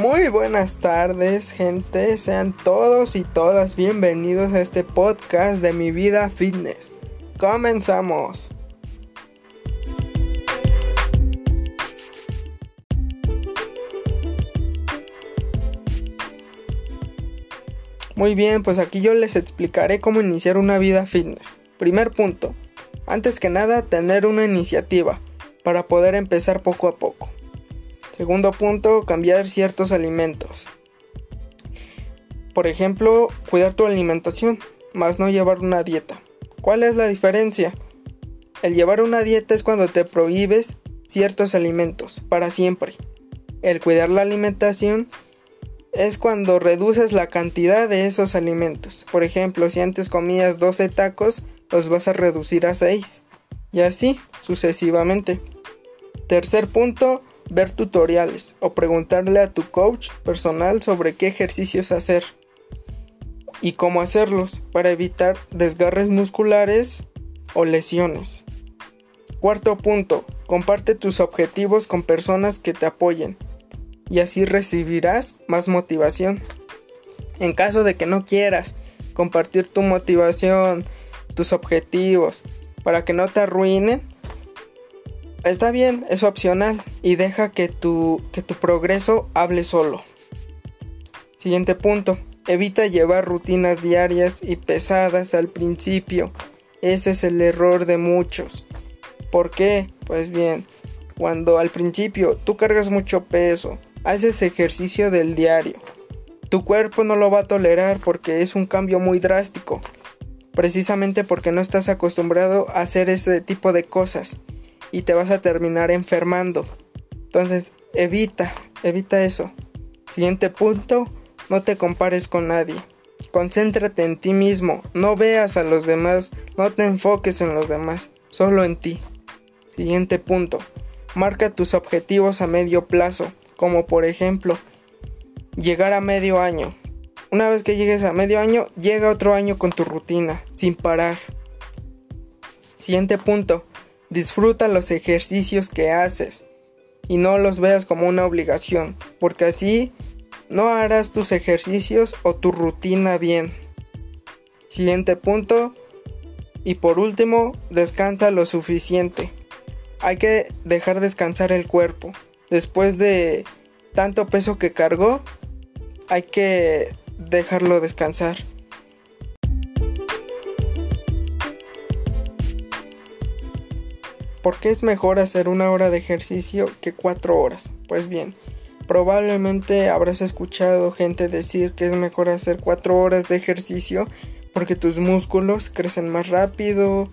Muy buenas tardes, gente. Sean todos y todas bienvenidos a este podcast de mi vida fitness. Comenzamos. Muy bien, pues aquí yo les explicaré cómo iniciar una vida fitness. Primer punto. Antes que nada, tener una iniciativa para poder empezar poco a poco. Segundo punto, cambiar ciertos alimentos. Por ejemplo, cuidar tu alimentación, más no llevar una dieta. ¿Cuál es la diferencia? El llevar una dieta es cuando te prohíbes ciertos alimentos para siempre. El cuidar la alimentación es cuando reduces la cantidad de esos alimentos. Por ejemplo, si antes comías 12 tacos, los vas a reducir a 6. Y así sucesivamente. Tercer punto, ver tutoriales o preguntarle a tu coach personal sobre qué ejercicios hacer y cómo hacerlos para evitar desgarres musculares o lesiones. Cuarto punto, comparte tus objetivos con personas que te apoyen y así recibirás más motivación. En caso de que no quieras compartir tu motivación, tus objetivos, para que no te arruinen, está bien, es opcional y deja que tu, que tu progreso hable solo. Siguiente punto. Evita llevar rutinas diarias y pesadas al principio. Ese es el error de muchos. ¿Por qué? Pues bien, cuando al principio tú cargas mucho peso, haces ejercicio del diario, tu cuerpo no lo va a tolerar porque es un cambio muy drástico. Precisamente porque no estás acostumbrado a hacer ese tipo de cosas y te vas a terminar enfermando. Entonces, evita, evita eso. Siguiente punto, no te compares con nadie. Concéntrate en ti mismo, no veas a los demás, no te enfoques en los demás, solo en ti. Siguiente punto, marca tus objetivos a medio plazo, como por ejemplo, llegar a medio año. Una vez que llegues a medio año, llega otro año con tu rutina, sin parar. Siguiente punto, Disfruta los ejercicios que haces y no los veas como una obligación, porque así no harás tus ejercicios o tu rutina bien. Siguiente punto. Y por último, descansa lo suficiente. Hay que dejar descansar el cuerpo. Después de tanto peso que cargó, hay que dejarlo descansar. ¿Por qué es mejor hacer una hora de ejercicio que cuatro horas? Pues bien, probablemente habrás escuchado gente decir que es mejor hacer cuatro horas de ejercicio porque tus músculos crecen más rápido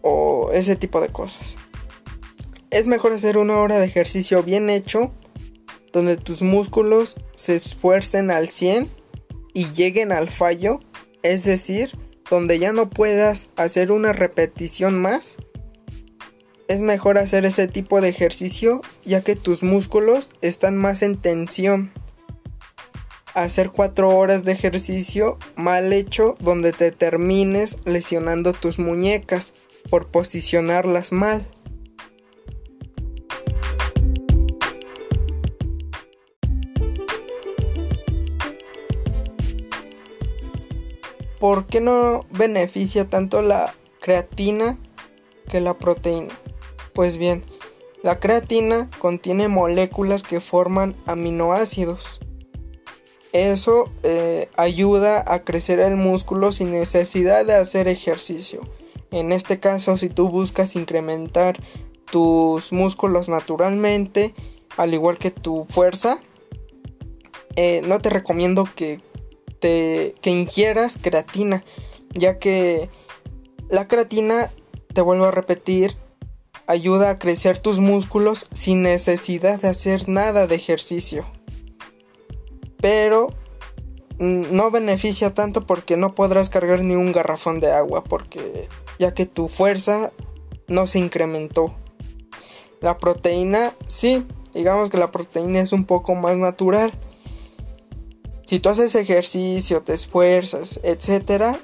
o ese tipo de cosas. Es mejor hacer una hora de ejercicio bien hecho donde tus músculos se esfuercen al 100 y lleguen al fallo, es decir, donde ya no puedas hacer una repetición más es mejor hacer ese tipo de ejercicio ya que tus músculos están más en tensión. Hacer 4 horas de ejercicio mal hecho donde te termines lesionando tus muñecas por posicionarlas mal. ¿Por qué no beneficia tanto la creatina que la proteína? Pues bien, la creatina contiene moléculas que forman aminoácidos. Eso eh, ayuda a crecer el músculo sin necesidad de hacer ejercicio. En este caso, si tú buscas incrementar tus músculos naturalmente, al igual que tu fuerza, eh, no te recomiendo que, te, que ingieras creatina, ya que la creatina, te vuelvo a repetir, ayuda a crecer tus músculos sin necesidad de hacer nada de ejercicio. Pero mm, no beneficia tanto porque no podrás cargar ni un garrafón de agua porque ya que tu fuerza no se incrementó. La proteína sí, digamos que la proteína es un poco más natural. Si tú haces ejercicio, te esfuerzas, etc.,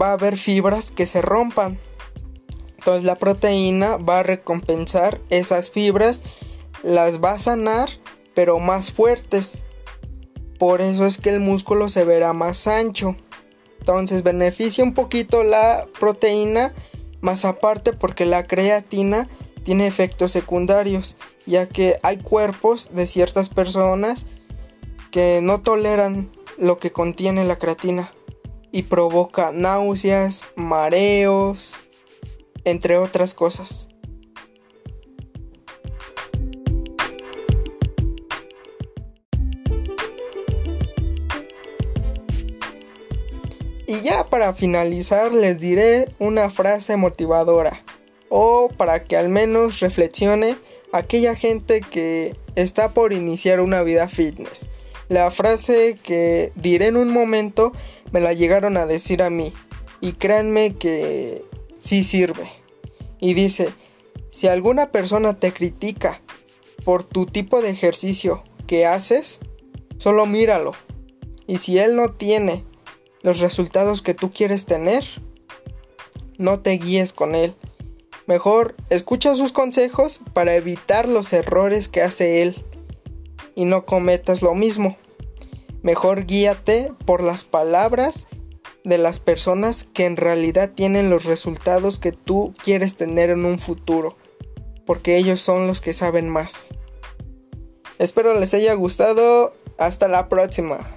va a haber fibras que se rompan entonces la proteína va a recompensar esas fibras, las va a sanar pero más fuertes. Por eso es que el músculo se verá más ancho. Entonces beneficia un poquito la proteína, más aparte porque la creatina tiene efectos secundarios, ya que hay cuerpos de ciertas personas que no toleran lo que contiene la creatina y provoca náuseas, mareos, entre otras cosas. Y ya para finalizar les diré una frase motivadora o para que al menos reflexione aquella gente que está por iniciar una vida fitness. La frase que diré en un momento me la llegaron a decir a mí y créanme que sí sirve. Y dice, si alguna persona te critica por tu tipo de ejercicio que haces, solo míralo. Y si él no tiene los resultados que tú quieres tener, no te guíes con él. Mejor escucha sus consejos para evitar los errores que hace él y no cometas lo mismo. Mejor guíate por las palabras de las personas que en realidad tienen los resultados que tú quieres tener en un futuro, porque ellos son los que saben más. Espero les haya gustado, hasta la próxima.